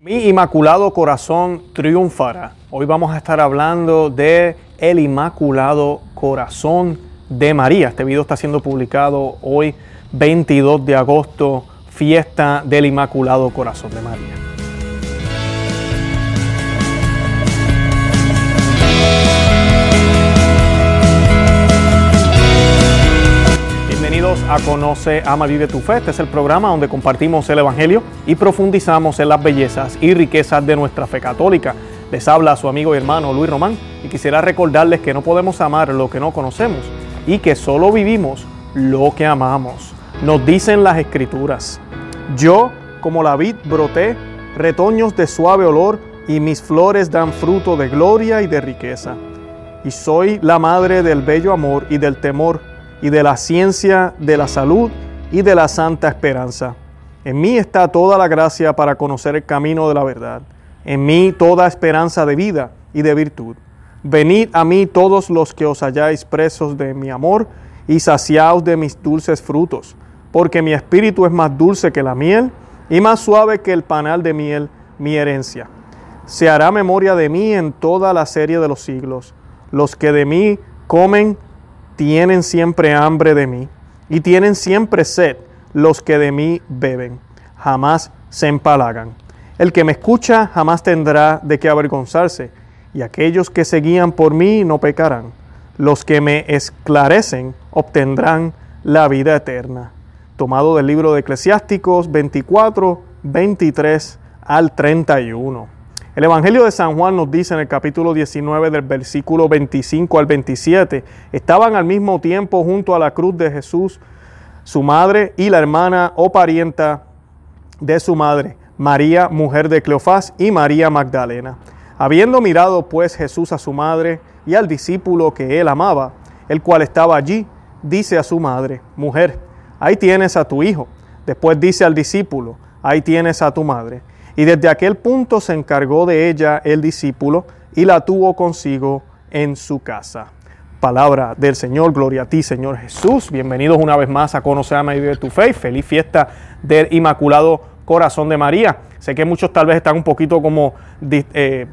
Mi Inmaculado Corazón triunfará. Hoy vamos a estar hablando de el Inmaculado Corazón de María. Este video está siendo publicado hoy 22 de agosto, fiesta del Inmaculado Corazón de María. Bienvenidos a Conoce, Ama, Vive tu Fe. Este es el programa donde compartimos el Evangelio y profundizamos en las bellezas y riquezas de nuestra fe católica. Les habla su amigo y hermano Luis Román y quisiera recordarles que no podemos amar lo que no conocemos y que solo vivimos lo que amamos. Nos dicen las escrituras, yo como la vid broté, retoños de suave olor y mis flores dan fruto de gloria y de riqueza. Y soy la madre del bello amor y del temor y de la ciencia, de la salud y de la santa esperanza. En mí está toda la gracia para conocer el camino de la verdad. En mí toda esperanza de vida y de virtud. Venid a mí todos los que os halláis presos de mi amor y saciaos de mis dulces frutos, porque mi espíritu es más dulce que la miel y más suave que el panal de miel, mi herencia. Se hará memoria de mí en toda la serie de los siglos. Los que de mí comen tienen siempre hambre de mí y tienen siempre sed los que de mí beben, jamás se empalagan. El que me escucha jamás tendrá de qué avergonzarse, y aquellos que se guían por mí no pecarán. Los que me esclarecen obtendrán la vida eterna. Tomado del libro de Eclesiásticos 24, 23 al 31. El Evangelio de San Juan nos dice en el capítulo 19 del versículo 25 al 27, estaban al mismo tiempo junto a la cruz de Jesús su madre y la hermana o parienta de su madre, María, mujer de Cleofás, y María Magdalena. Habiendo mirado pues Jesús a su madre y al discípulo que él amaba, el cual estaba allí, dice a su madre, mujer, ahí tienes a tu hijo. Después dice al discípulo, ahí tienes a tu madre. Y desde aquel punto se encargó de ella el discípulo y la tuvo consigo en su casa. Palabra del Señor, gloria a ti Señor Jesús. Bienvenidos una vez más a Conocer a de tu Fe. Feliz fiesta del Inmaculado Corazón de María. Sé que muchos tal vez están un poquito como, eh,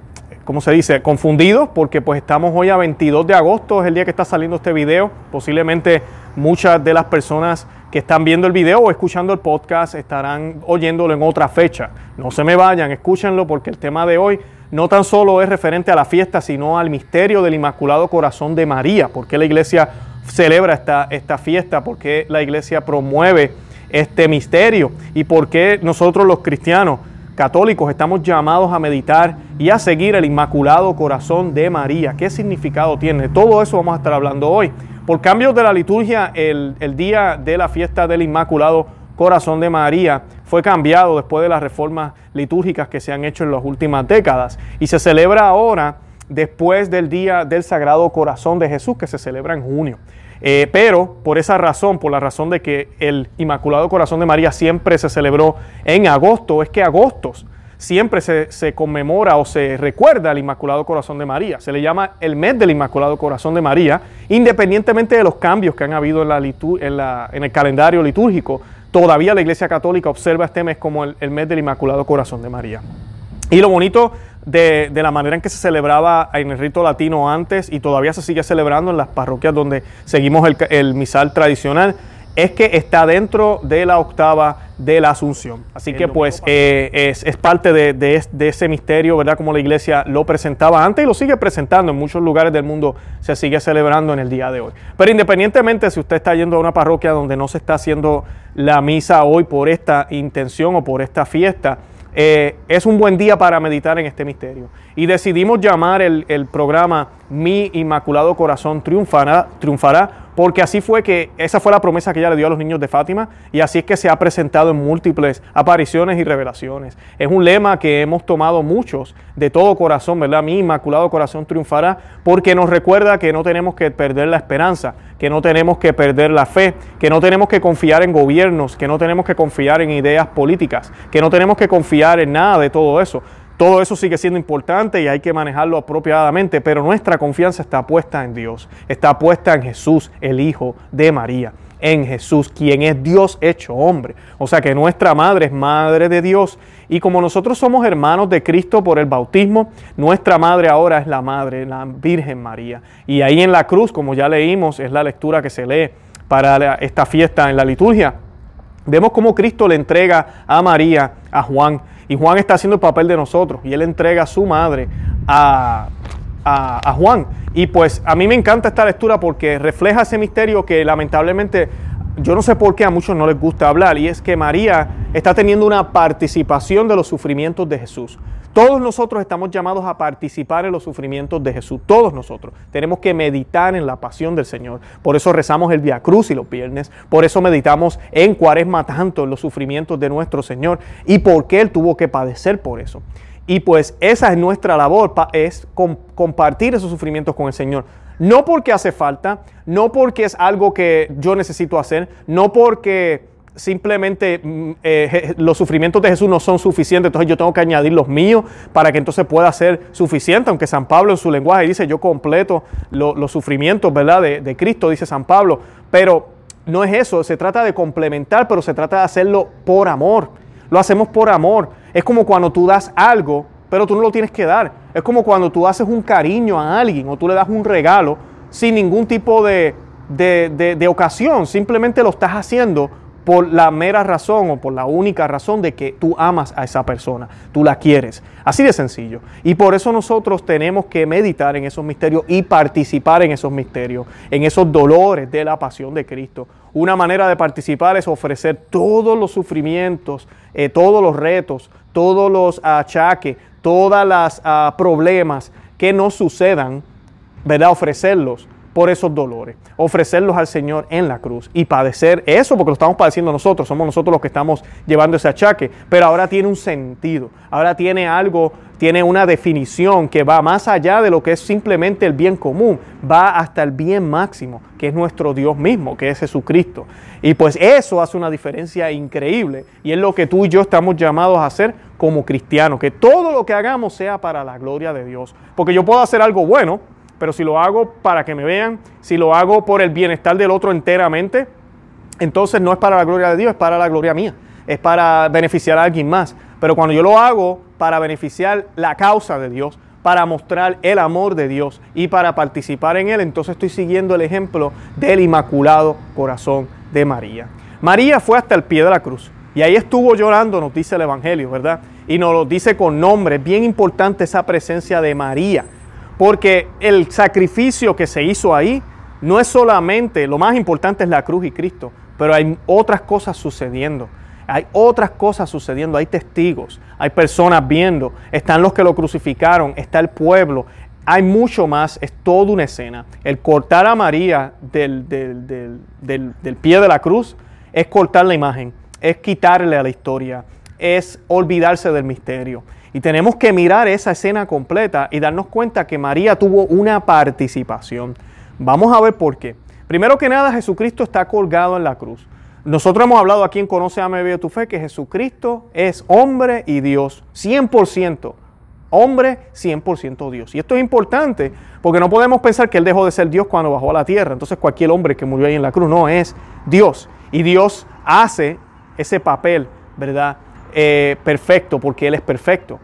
¿cómo se dice?, confundidos porque pues estamos hoy a 22 de agosto, es el día que está saliendo este video. Posiblemente muchas de las personas que están viendo el video o escuchando el podcast estarán oyéndolo en otra fecha. No se me vayan, escúchenlo porque el tema de hoy no tan solo es referente a la fiesta, sino al misterio del Inmaculado Corazón de María. ¿Por qué la iglesia celebra esta, esta fiesta? ¿Por qué la iglesia promueve este misterio? ¿Y por qué nosotros los cristianos católicos estamos llamados a meditar y a seguir el Inmaculado Corazón de María? ¿Qué significado tiene? Todo eso vamos a estar hablando hoy. Por cambios de la liturgia, el, día de la fiesta del Inmaculado Corazón de María fue cambiado después de las reformas litúrgicas que se han hecho en las últimas décadas y se celebra ahora después del Día del Sagrado Corazón de Jesús que se celebra en junio. Eh, pero por esa razón, por la razón de que el Inmaculado Corazón de María siempre se celebró en agosto, es que agostos siempre se, conmemora o se recuerda al Inmaculado Corazón de María. Se le llama el mes del Inmaculado Corazón de María, independientemente de los cambios que han habido en, el calendario litúrgico. Todavía la Iglesia Católica observa este mes como el, mes del Inmaculado Corazón de María. Y lo bonito de, la manera en que se celebraba en el rito latino antes y todavía se sigue celebrando en las parroquias donde seguimos el, el misal tradicional es que está dentro de la octava de la Asunción. Así que pues eh, es, parte de, ese misterio, ¿verdad? Como la iglesia lo presentaba antes y lo sigue presentando en muchos lugares del mundo, se sigue celebrando en el día de hoy. Pero independientemente si usted está yendo a una parroquia donde no se está haciendo la misa hoy por esta intención o por esta fiesta, eh, es un buen día para meditar en este misterio. Y decidimos llamar el, el programa Mi Inmaculado Corazón Triunfará, Triunfará porque así fue que esa fue la promesa que ella le dio a los niños de Fátima y así es que se ha presentado en múltiples apariciones y revelaciones. Es un lema que hemos tomado muchos de todo corazón, ¿verdad? Mi inmaculado corazón triunfará porque nos recuerda que no tenemos que perder la esperanza, que no tenemos que perder la fe, que no tenemos que confiar en gobiernos, que no tenemos que confiar en ideas políticas, que no tenemos que confiar en nada de todo eso todo eso sigue siendo importante y hay que manejarlo apropiadamente, pero nuestra confianza está puesta en Dios, está puesta en Jesús, el Hijo de María. en Jesús, quien es Dios hecho hombre. O sea que nuestra madre es madre de Dios. Y como nosotros somos hermanos de Cristo por el bautismo, nuestra madre ahora es la madre, la Virgen María. Y ahí en la cruz, como ya leímos, es la lectura que se lee para esta fiesta en la liturgia. Vemos cómo Cristo le entrega a María, a Juan, y Juan está haciendo el papel de nosotros, y él entrega a su madre a, a, Juan. Y pues a mí me encanta esta lectura porque refleja ese misterio que lamentablemente yo no sé por qué a muchos no les gusta hablar, y es que María está teniendo una participación de los sufrimientos de Jesús. Todos nosotros estamos llamados a participar en los sufrimientos de Jesús. Todos nosotros tenemos que meditar en la pasión del Señor. Por eso rezamos el Via Cruz y los viernes. Por eso meditamos en Cuaresma tanto en los sufrimientos de nuestro Señor y por qué Él tuvo que padecer por eso. Y pues esa es nuestra labor, es compartir esos sufrimientos con el Señor. No porque hace falta, no porque es algo que yo necesito hacer, no porque simplemente mm, eh, los sufrimientos de Jesús no son suficientes, entonces yo tengo que añadir los míos para que entonces pueda ser suficiente, aunque San Pablo en su lenguaje dice yo completo los sufrimientos ¿verdad? De, de Cristo, dice San Pablo, pero no es eso, se trata de complementar, pero se trata de hacerlo por amor, lo hacemos por amor. Es como cuando tú das algo, pero tú no lo tienes que dar. Es como cuando tú haces un cariño a alguien o tú le das un regalo sin ningún tipo de, de, ocasión. Simplemente lo estás haciendo por la mera razón o por la única razón de que tú amas a esa persona, tú la quieres. Así de sencillo. Y por eso nosotros tenemos que meditar en esos misterios y participar en esos misterios, en esos dolores de la pasión de Cristo. Una manera de participar es ofrecer todos los sufrimientos, eh, todos los retos, todos los achaques, todos los ah, problemas que nos sucedan, ¿verdad? Ofrecerlos por esos dolores, ofrecerlos al Señor en la cruz y padecer eso porque lo estamos padeciendo nosotros, somos nosotros los que estamos llevando ese achaque, pero ahora tiene un sentido, ahora tiene algo, tiene una definición que va más allá de lo que es simplemente el bien común, va hasta el bien máximo, que es nuestro Dios mismo, que es Jesucristo. Y pues eso hace una diferencia increíble y es lo que tú y yo estamos llamados a hacer como cristianos, que todo lo que hagamos sea para la gloria de Dios, porque yo puedo hacer algo bueno, pero si lo hago para que me vean, si lo hago por el bienestar del otro enteramente, entonces no es para la gloria de Dios, es para la gloria mía, es para beneficiar a alguien más. Pero cuando yo lo hago para beneficiar la causa de Dios, para mostrar el amor de Dios y para participar en él, entonces estoy siguiendo el ejemplo del Inmaculado Corazón de María. María fue hasta el pie de la cruz y ahí estuvo llorando, nos dice el Evangelio, ¿verdad? Y nos lo dice con nombre, bien importante esa presencia de María porque el sacrificio que se hizo ahí no es solamente, lo más importante es la cruz y Cristo, pero hay otras cosas sucediendo. Hay otras cosas sucediendo, hay testigos, hay personas viendo, están los que lo crucificaron, está el pueblo, hay mucho más, es toda una escena. El cortar a María del, del, pie de la cruz es cortar la imagen, es quitarle a la historia, es olvidarse del misterio. Y tenemos que mirar esa escena completa y darnos cuenta que María tuvo una participación. Vamos a ver por qué. Primero que nada, Jesucristo está colgado en la cruz. Nosotros hemos hablado aquí en Conoce a Vive tu Fe que Jesucristo es hombre y Dios, 100%. Hombre, 100% Dios. Y esto es importante porque no podemos pensar que Él dejó de ser Dios cuando bajó a la tierra. Entonces cualquier hombre que murió ahí en la cruz, no, es Dios. Y Dios hace ese papel, ¿verdad? Eh, perfecto porque Él es perfecto.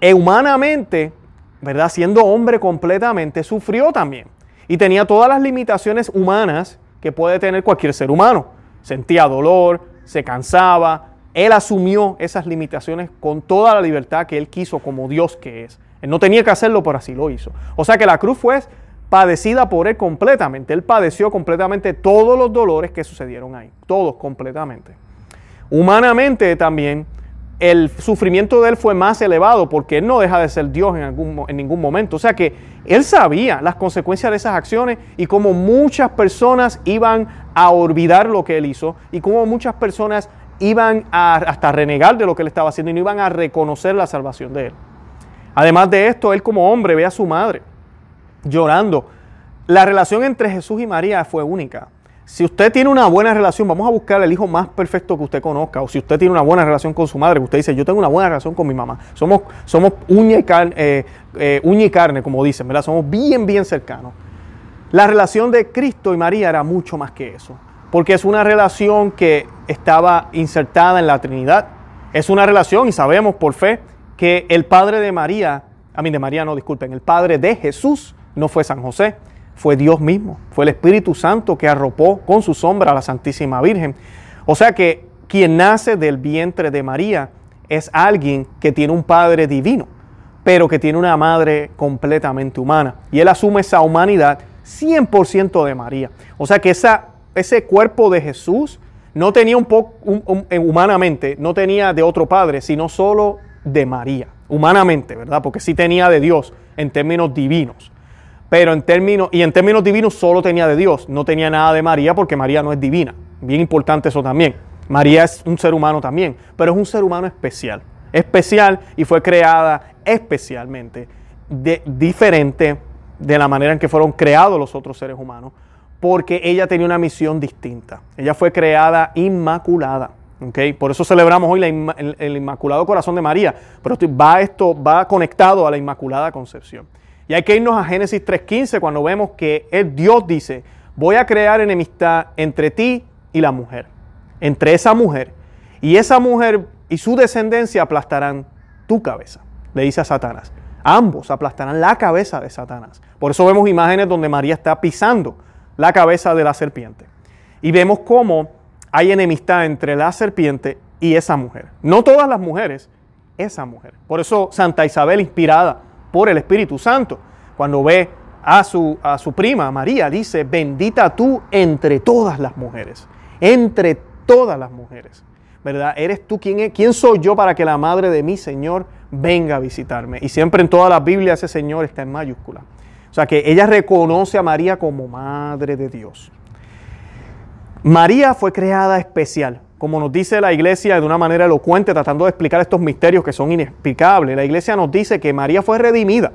E humanamente, ¿verdad? Siendo hombre completamente, sufrió también. Y tenía todas las limitaciones humanas que puede tener cualquier ser humano. Sentía dolor, se cansaba. Él asumió esas limitaciones con toda la libertad que él quiso como Dios que es. Él no tenía que hacerlo, pero así lo hizo. O sea que la cruz fue padecida por él completamente. Él padeció completamente todos los dolores que sucedieron ahí. Todos completamente. Humanamente también el sufrimiento de él fue más elevado porque él no deja de ser Dios en, ningún momento. O sea que él sabía las consecuencias de esas acciones y cómo muchas personas iban a olvidar lo que él hizo y cómo muchas personas iban a hasta renegar de lo que él estaba haciendo y no iban a reconocer la salvación de él. Además de esto, él como hombre ve a su madre llorando. La relación entre Jesús y María fue única. Si usted tiene una buena relación, vamos a buscar el hijo más perfecto que usted conozca. O si usted tiene una buena relación con su madre, que usted dice, yo tengo una buena relación con mi mamá. Somos, somos carne, eh, eh, uña y carne, como dicen, ¿verdad? Somos bien, bien cercanos. La relación de Cristo y María era mucho más que eso. porque es una relación que estaba insertada en la Trinidad. Es una relación, y sabemos por fe, que el padre de María, a mí de María no, disculpen, el padre de Jesús no fue San José, fue Dios mismo, fue el Espíritu Santo que arropó con su sombra a la Santísima Virgen. O sea que quien nace del vientre de María es alguien que tiene un padre divino, pero que tiene una madre completamente humana. Y él asume esa humanidad 100% de María. O sea que ese cuerpo de Jesús no tenía un poco, humanamente, no tenía de otro padre, sino solo de María, humanamente, ¿verdad? Porque sí tenía de Dios en términos divinos. Pero en términos, y en términos divinos solo tenía de Dios, no tenía nada de María porque María no es divina. Bien importante eso también. María es un ser humano también, pero es un ser humano especial. Especial y fue creada especialmente, de, diferente de la manera en que fueron creados los otros seres humanos, porque ella tenía una misión distinta. Ella fue creada inmaculada. ¿okay? Por eso celebramos hoy el, Inmaculado Corazón de María, pero va esto va conectado a la Inmaculada Concepción. Y hay que irnos a Génesis 3.15 cuando vemos que el Dios dice, voy a crear enemistad entre ti y la mujer, entre esa mujer, y esa mujer y su descendencia aplastarán tu cabeza, le dice a Satanás. Ambos aplastarán la cabeza de Satanás. Por eso vemos imágenes donde María está pisando la cabeza de la serpiente. Y vemos cómo hay enemistad entre la serpiente y esa mujer. No todas las mujeres, esa mujer. Por eso Santa Isabel, inspirada por el Espíritu Santo, cuando ve a su, a su prima María, dice, bendita tú entre todas las mujeres, entre todas las mujeres. ¿Verdad? ¿Eres tú quién, es? quién soy yo para que la madre de mi Señor venga a visitarme? Y siempre en toda la Biblia ese Señor está en mayúscula. O sea que ella reconoce a María como madre de Dios. María fue creada especial, como nos dice la iglesia de una manera elocuente, tratando de explicar estos misterios que son inexplicables. La iglesia nos dice que María fue redimida,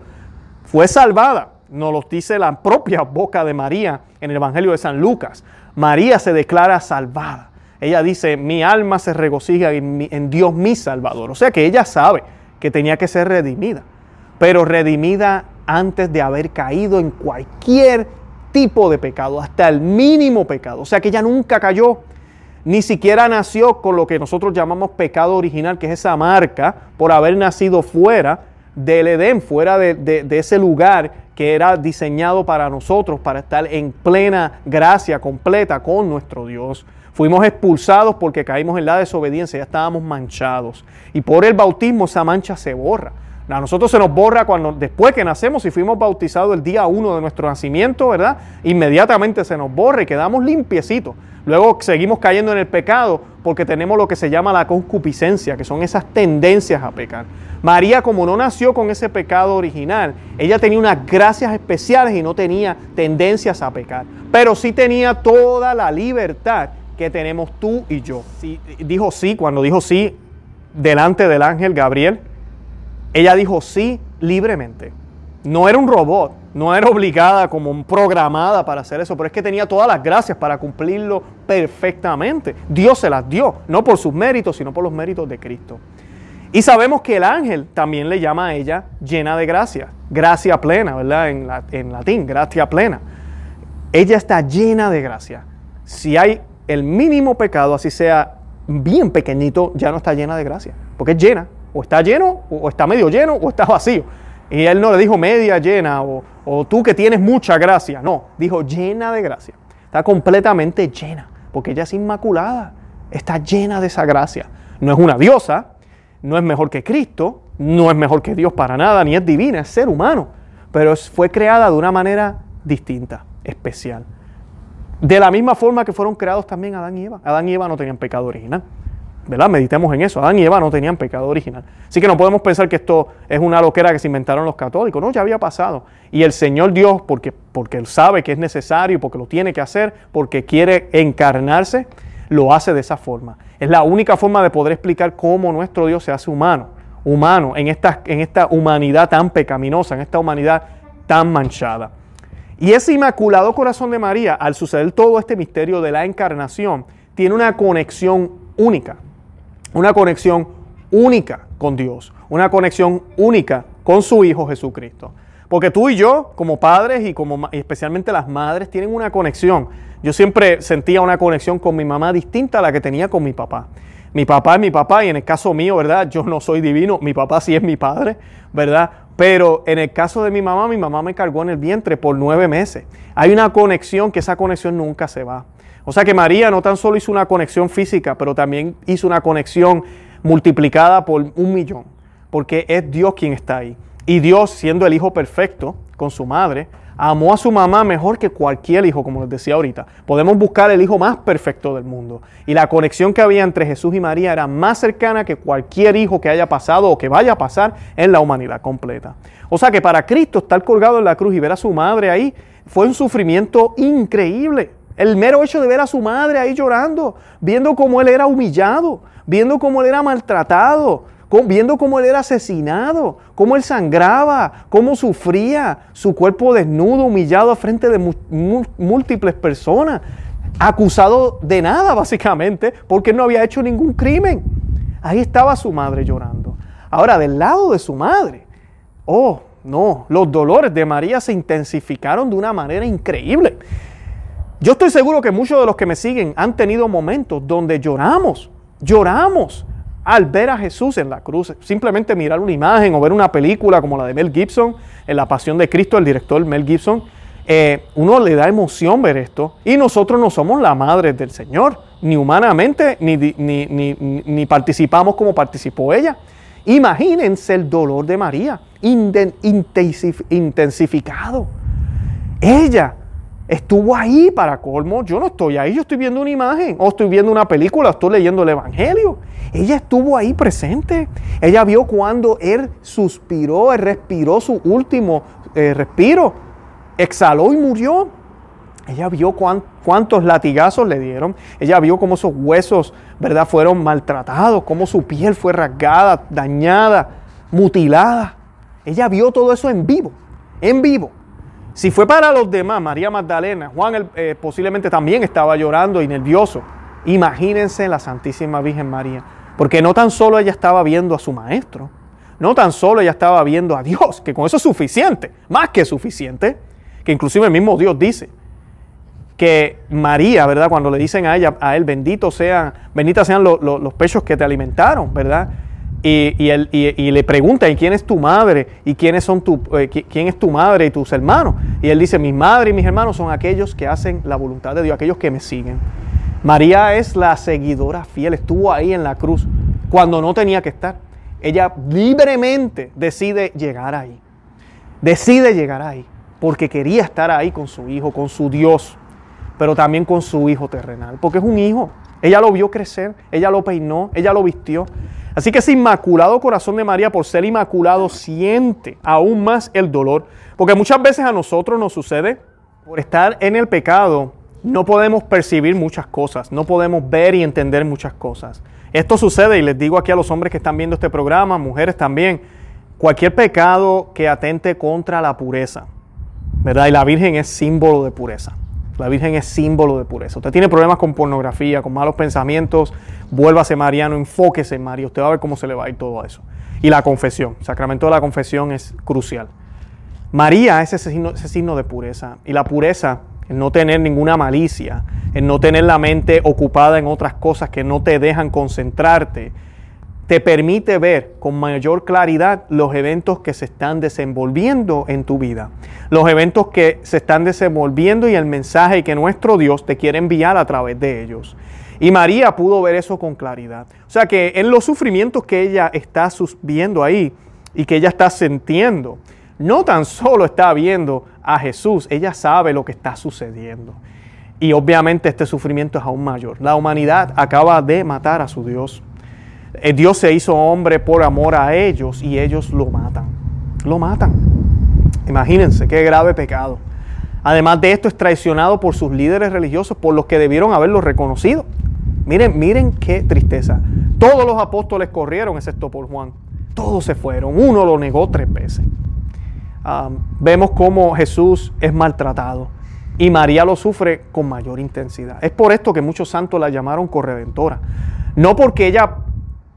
fue salvada. Nos lo dice la propia boca de María en el Evangelio de San Lucas. María se declara salvada. Ella dice, mi alma se regocija en, en Dios mi Salvador. O sea que ella sabe que tenía que ser redimida, pero redimida antes de haber caído en cualquier tipo de pecado, hasta el mínimo pecado. O sea que ella nunca cayó, ni siquiera nació con lo que nosotros llamamos pecado original, que es esa marca por haber nacido fuera del Edén, fuera de, ese lugar que era diseñado para nosotros, para estar en plena gracia completa con nuestro Dios. Fuimos expulsados porque caímos en la desobediencia, ya estábamos manchados. Y por el bautismo esa mancha se borra. A nosotros se nos borra cuando después que nacemos y fuimos bautizados el día uno de nuestro nacimiento, ¿verdad? Inmediatamente se nos borra y quedamos limpiecitos. Luego seguimos cayendo en el pecado porque tenemos lo que se llama la concupiscencia, que son esas tendencias a pecar. María, como no nació con ese pecado original, ella tenía unas gracias especiales y no tenía tendencias a pecar, pero sí tenía toda la libertad que tenemos tú y yo. Dijo sí, cuando dijo sí delante del ángel Gabriel, ella dijo sí libremente. No era un robot, no era obligada como programada para hacer eso, pero es que tenía todas las gracias para cumplirlo perfectamente. Dios se las dio, no por sus méritos, sino por los méritos de Cristo. Y sabemos que el ángel también le llama a ella llena de gracia, gracia plena, ¿verdad? En, en latín, gracia plena. Ella está llena de gracia. Si hay el mínimo pecado, así sea bien pequeñito, ya no está llena de gracia, porque es llena, o está lleno, o está medio lleno, o está vacío. Y él no le dijo media llena, o, o tú que tienes mucha gracia. No, dijo llena de gracia. Está completamente llena, porque ella es inmaculada. Está llena de esa gracia. No es una diosa, no es mejor que Cristo, no es mejor que Dios para nada, ni es divina, es ser humano. Pero fue creada de una manera distinta, especial. De la misma forma que fueron creados también Adán y Eva. Adán y Eva no tenían pecado original. ¿Verdad? Meditemos en eso. Adán y Eva no tenían pecado original. Así que no podemos pensar que esto es una loquera que se inventaron los católicos. No, ya había pasado. Y el Señor Dios, porque, porque Él sabe que es necesario, porque lo tiene que hacer, porque quiere encarnarse, lo hace de esa forma. Es la única forma de poder explicar cómo nuestro Dios se hace humano. Humano, en esta, en esta humanidad tan pecaminosa, en esta humanidad tan manchada. Y ese inmaculado corazón de María, al suceder todo este misterio de la encarnación, tiene una conexión única una conexión única con Dios, una conexión única con su Hijo Jesucristo. Porque tú y yo, como padres y como especialmente las madres, tienen una conexión Yo siempre sentía una conexión con mi mamá distinta a la que tenía con mi papá. Mi papá es mi papá y en el caso mío, ¿verdad? Yo no soy divino, mi papá sí es mi padre, ¿verdad? Pero en el caso de mi mamá, mi mamá me cargó en el vientre por nueve meses. Hay una conexión que esa conexión nunca se va. O sea que María no tan solo hizo una conexión física, pero también hizo una conexión multiplicada por un millón, porque es Dios quien está ahí. Y Dios, siendo el hijo perfecto con su madre, amó a su mamá mejor que cualquier hijo, como les decía ahorita. Podemos buscar el hijo más perfecto del mundo. Y la conexión que había entre Jesús y María era más cercana que cualquier hijo que haya pasado o que vaya a pasar en la humanidad completa. O sea que para Cristo estar colgado en la cruz y ver a su madre ahí fue un sufrimiento increíble. El mero hecho de ver a su madre ahí llorando, viendo cómo él era humillado, viendo cómo él era maltratado, viendo cómo él era asesinado, cómo él sangraba, cómo sufría, su cuerpo desnudo, humillado frente de múltiples personas, acusado de nada básicamente, porque no había hecho ningún crimen. Ahí estaba su madre llorando. Ahora, del lado de su madre, oh, no, los dolores de María se intensificaron de una manera increíble. Yo estoy seguro que muchos de los que me siguen han tenido momentos donde lloramos, lloramos al ver a Jesús en la cruz. Simplemente mirar una imagen o ver una película como la de Mel Gibson, en La Pasión de Cristo, el director Mel Gibson, eh, uno le da emoción ver esto. Y nosotros no somos la madre del Señor, ni humanamente, ni, ni, participamos como participó ella. Imagínense el dolor de María, intensificado. Ella estuvo ahí para colmo. Yo no estoy ahí, yo estoy viendo una imagen, o estoy viendo una película, estoy leyendo el Evangelio. Ella estuvo ahí presente. Ella vio cuando él suspiró, él respiró su último eh, respiro, exhaló y murió. Ella vio cuántos latigazos le dieron. Ella vio cómo esos huesos, ¿verdad?, fueron maltratados, cómo su piel fue rasgada, dañada, mutilada. Ella vio todo eso en vivo, en vivo. Si fue para los demás, María Magdalena, Juan eh, posiblemente también estaba llorando y nervioso. Imagínense la Santísima Virgen María, porque no tan solo ella estaba viendo a su maestro, no tan solo ella estaba viendo a Dios, que con eso es suficiente, más que suficiente, que inclusive el mismo Dios dice que María, ¿verdad? Cuando le dicen a ella, a él, bendito sean, benditas sean los pechos que te alimentaron, ¿verdad? Y, le pregunta, ¿y quién es tu madre? ¿Y quiénes son tu, eh, quién es tu madre y tus hermanos? Y él dice, mi madre y mis hermanos son aquellos que hacen la voluntad de Dios, aquellos que me siguen. María es la seguidora fiel, estuvo ahí en la cruz cuando no tenía que estar. Ella libremente decide llegar ahí. Decide llegar ahí porque quería estar ahí con su hijo, con su Dios, pero también con su hijo terrenal, porque es un hijo. Ella lo vio crecer, ella lo peinó, ella lo vistió. Así que ese inmaculado corazón de María, por ser inmaculado, siente aún más el dolor. Porque muchas veces a nosotros nos sucede, por estar en el pecado, no podemos percibir muchas cosas, no podemos ver y entender muchas cosas. Esto sucede, y les digo aquí a los hombres que están viendo este programa, mujeres también, cualquier pecado que atente contra la pureza, ¿verdad? Y la Virgen es símbolo de pureza. La Virgen es símbolo de pureza. Usted tiene problemas con pornografía, con malos pensamientos, vuélvase mariano, enfóquese en María. Usted va a ver cómo se le va a ir todo eso. Y la confesión, el sacramento de la confesión es crucial. María es ese signo, ese signo de pureza. Y la pureza, el no tener ninguna malicia, el no tener la mente ocupada en otras cosas que no te dejan concentrarte, te permite ver con mayor claridad los eventos que se están desenvolviendo en tu vida, los eventos que se están desenvolviendo y el mensaje que nuestro Dios te quiere enviar a través de ellos. Y María pudo ver eso con claridad. O sea que en los sufrimientos que ella está viendo ahí y que ella está sintiendo, no tan solo está viendo a Jesús, ella sabe lo que está sucediendo. Y obviamente este sufrimiento es aún mayor. La humanidad acaba de matar a su Dios. Eh, Dios se hizo hombre por amor a ellos y ellos lo matan. Lo matan. Imagínense qué grave pecado. Además de esto es traicionado por sus líderes religiosos, por los que debieron haberlo reconocido. Miren, miren qué tristeza. Todos los apóstoles corrieron, excepto por Juan. Todos se fueron. Uno lo negó tres veces. vemos cómo Jesús es maltratado y María lo sufre con mayor intensidad. Es por esto que muchos santos la llamaron corredentora. No porque ella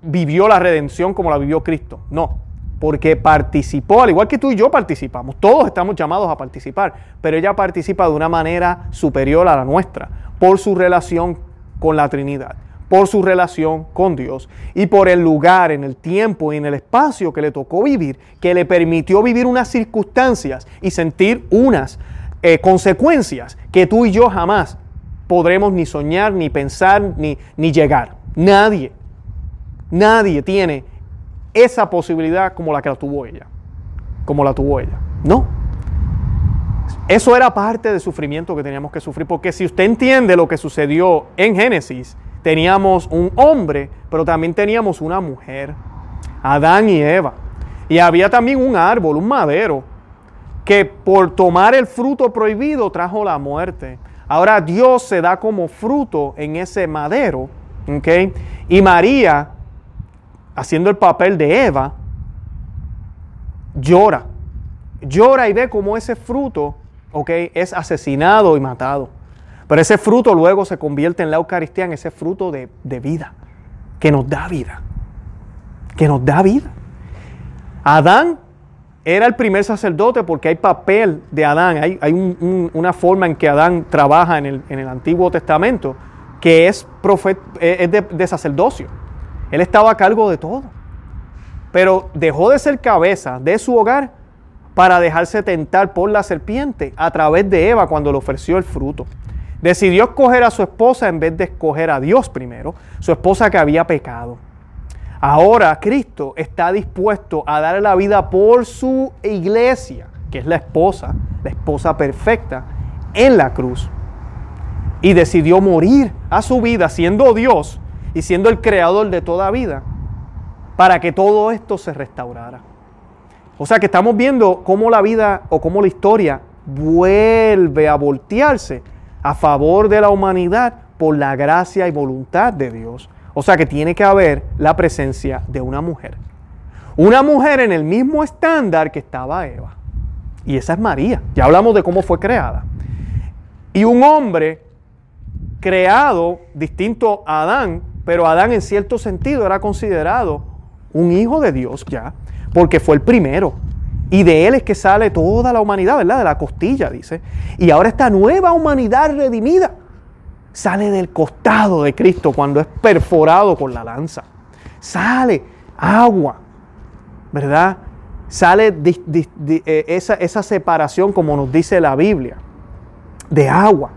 vivió la redención como la vivió Cristo. No, porque participó, al igual que tú y yo participamos, todos estamos llamados a participar, pero ella participa de una manera superior a la nuestra, por su relación con la Trinidad, por su relación con Dios y por el lugar, en el tiempo y en el espacio que le tocó vivir, que le permitió vivir unas circunstancias y sentir unas eh, consecuencias que tú y yo jamás podremos ni soñar, ni pensar, ni, ni llegar. Nadie, nadie tiene esa posibilidad como la que la tuvo ella. Como la tuvo ella. No. Eso era parte del sufrimiento que teníamos que sufrir. Porque si usted entiende lo que sucedió en Génesis, teníamos un hombre, pero también teníamos una mujer, Adán y Eva. Y había también un árbol, un madero, que por tomar el fruto prohibido trajo la muerte. Ahora Dios se da como fruto en ese madero, ¿ok? Y María, haciendo el papel de Eva, llora. Llora y ve cómo ese fruto, ¿ok? Es asesinado y matado. Pero ese fruto luego se convierte en la Eucaristía, en ese fruto de, vida, que nos da vida. Que nos da vida. Adán era el primer sacerdote porque hay papel de Adán, hay, una forma en que Adán trabaja en el, Antiguo Testamento que es, es de, de, sacerdocio. Él estaba a cargo de todo. Pero dejó de ser cabeza de su hogar para dejarse tentar por la serpiente a través de Eva cuando le ofreció el fruto. Decidió escoger a su esposa en vez de escoger a Dios primero, su esposa que había pecado. Ahora Cristo está dispuesto a dar la vida por su iglesia, que es la esposa, la esposa perfecta, en la cruz. Y decidió morir a su vida siendo Dios y siendo el creador de toda vida para que todo esto se restaurara. O sea que estamos viendo cómo la vida o cómo la historia vuelve a voltearse a favor de la humanidad por la gracia y voluntad de Dios. O sea que tiene que haber la presencia de una mujer. Una mujer en el mismo estándar que estaba Eva. Y esa es María. Ya hablamos de cómo fue creada. Y un hombre creado distinto a Adán, pero Adán en cierto sentido era considerado un hijo de Dios ya, porque fue el primero. Y de él es que sale toda la humanidad, ¿verdad? De la costilla, dice. Y ahora esta nueva humanidad redimida sale del costado de Cristo cuando es perforado con la lanza. Sale agua, ¿verdad? Sale eh, esa, esa separación, como nos dice la Biblia, de agua,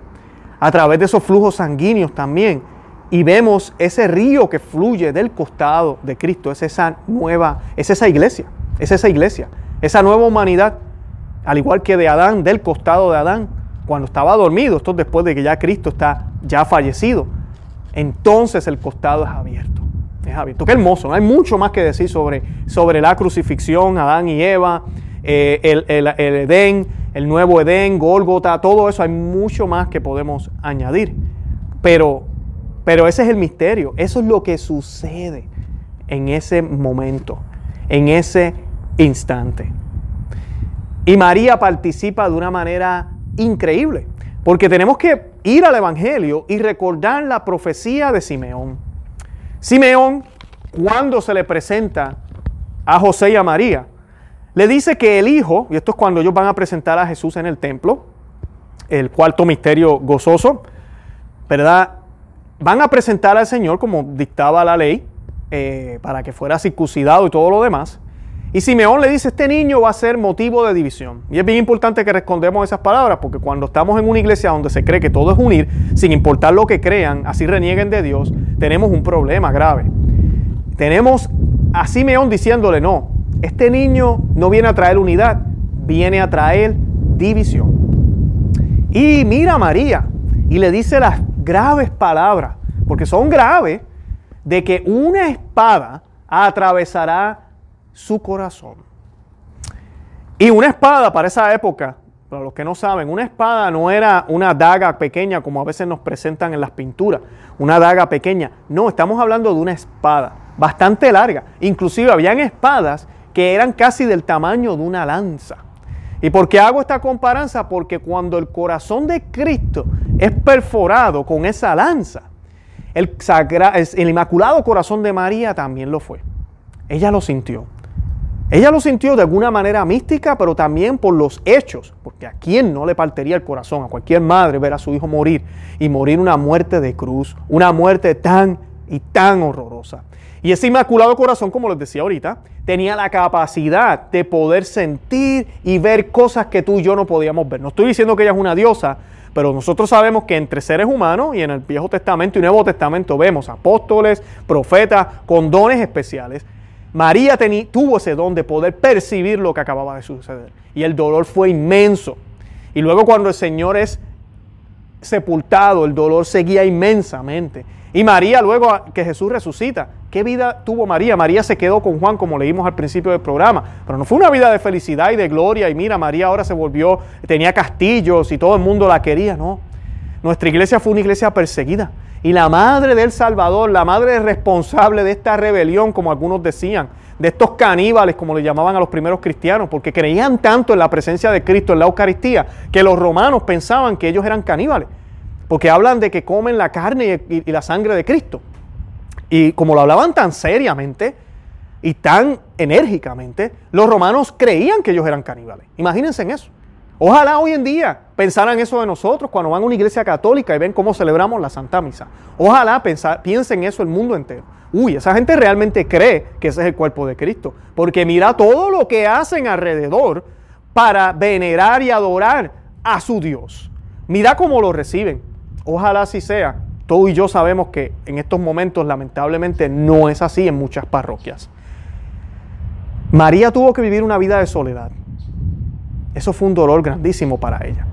a través de esos flujos sanguíneos también. Y vemos ese río que fluye del costado de Cristo. Es esa nueva, es esa iglesia, es esa iglesia, esa nueva humanidad, al igual que de Adán, del costado de Adán, cuando estaba dormido, esto después de que ya Cristo está ya fallecido, entonces el costado es abierto. Es abierto. Qué hermoso, no hay mucho más que decir sobre, sobre la crucifixión, Adán y Eva, eh, el, el, Edén, el nuevo Edén, Gólgota, todo eso, hay mucho más que podemos añadir. Pero, pero ese es el misterio, eso es lo que sucede en ese momento, en ese instante. Y María participa de una manera increíble, porque tenemos que ir al Evangelio y recordar la profecía de Simeón. Simeón, cuando se le presenta a José y a María, le dice que el Hijo, y esto es cuando ellos van a presentar a Jesús en el templo, el cuarto misterio gozoso, ¿verdad? Van a presentar al Señor como dictaba la ley, eh, para que fuera circuncidado y todo lo demás. Y Simeón le dice, este niño va a ser motivo de división. Y es bien importante que respondamos esas palabras, porque cuando estamos en una iglesia donde se cree que todo es unir, sin importar lo que crean, así renieguen de Dios, tenemos un problema grave. Tenemos a Simeón diciéndole, no, este niño no viene a traer unidad, viene a traer división. Y mira a María y le dice las graves palabras, porque son graves, de que una espada atravesará su corazón. Y una espada para esa época, para los que no saben, una espada no era una daga pequeña como a veces nos presentan en las pinturas, una daga pequeña. No, estamos hablando de una espada bastante larga. Inclusive habían espadas que eran casi del tamaño de una lanza. ¿Y por qué hago esta comparanza? Porque cuando el corazón de Cristo es perforado con esa lanza, el, Inmaculado Corazón de María también lo fue. Ella lo sintió. Ella lo sintió de alguna manera mística, pero también por los hechos, porque a quién no le partiría el corazón, a cualquier madre ver a su hijo morir y morir una muerte de cruz, una muerte tan y tan horrorosa. Y ese inmaculado corazón, como les decía ahorita, tenía la capacidad de poder sentir y ver cosas que tú y yo no podíamos ver. No estoy diciendo que ella es una diosa, pero nosotros sabemos que entre seres humanos y en el Viejo Testamento y Nuevo Testamento vemos apóstoles, profetas con dones especiales. María tuvo ese don de poder percibir lo que acababa de suceder. Y el dolor fue inmenso. Y luego cuando el Señor es sepultado, el dolor seguía inmensamente. Y María, luego que Jesús resucita, ¿qué vida tuvo María? María se quedó con Juan, como leímos al principio del programa, pero no fue una vida de felicidad y de gloria. Y mira, María ahora se volvió, tenía castillos y todo el mundo la quería, no. Nuestra iglesia fue una iglesia perseguida. Y la madre del Salvador, la madre responsable de esta rebelión, como algunos decían, de estos caníbales, como le llamaban a los primeros cristianos, porque creían tanto en la presencia de Cristo en la Eucaristía, que los romanos pensaban que ellos eran caníbales porque hablan de que comen la carne y, la sangre de Cristo. Y como lo hablaban tan seriamente y tan enérgicamente, los romanos creían que ellos eran caníbales. Imagínense en eso. Ojalá hoy en día pensaran eso de nosotros cuando van a una iglesia católica y ven cómo celebramos la Santa Misa. Ojalá piensen eso el mundo entero. Uy, esa gente realmente cree que ese es el cuerpo de Cristo. Porque mira todo lo que hacen alrededor para venerar y adorar a su Dios. Mira cómo lo reciben. Ojalá así sea. Tú y yo sabemos que en estos momentos lamentablemente no es así en muchas parroquias. María tuvo que vivir una vida de soledad. Eso fue un dolor grandísimo para ella.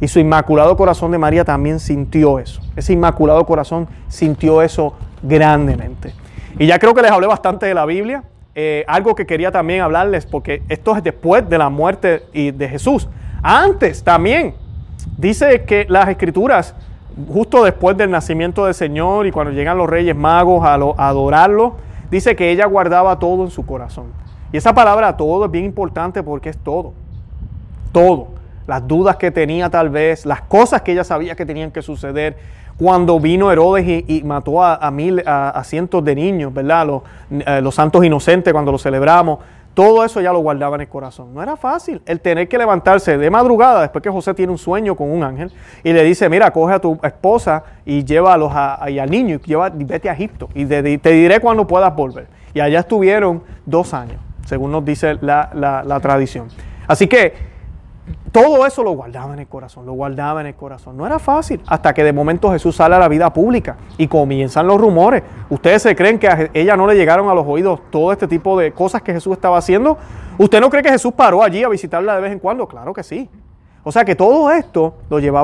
Y su inmaculado corazón de María también sintió eso. Ese inmaculado corazón sintió eso grandemente. Y ya creo que les hablé bastante de la Biblia. Eh, algo que quería también hablarles, porque esto es después de la muerte de Jesús. Antes también dice que las escrituras justo después del nacimiento del Señor y cuando llegan los reyes magos a, adorarlo, dice que ella guardaba todo en su corazón. Y esa palabra todo es bien importante porque es todo. Todo. Las dudas que tenía tal vez, las cosas que ella sabía que tenían que suceder. Cuando vino Herodes y, mató a, mil, a, cientos de niños, ¿verdad? Eh, los santos inocentes cuando los celebramos. Todo eso ya lo guardaba en el corazón. No era fácil el tener que levantarse de madrugada después que José tiene un sueño con un ángel y le dice, mira, coge a tu esposa y llévalos a, y al niño y, lleva, vete a Egipto y te, diré cuándo puedas volver. Y allá estuvieron dos años, según nos dice la, la tradición. Así que todo eso lo guardaba en el corazón, lo guardaba en el corazón. No era fácil hasta que de momento Jesús sale a la vida pública y comienzan los rumores. ¿Ustedes se creen que a ella no le llegaron a los oídos todo este tipo de cosas que Jesús estaba haciendo? ¿Usted no cree que Jesús paró allí a visitarla de vez en cuando? Claro que sí. O sea que todo esto lo llevaba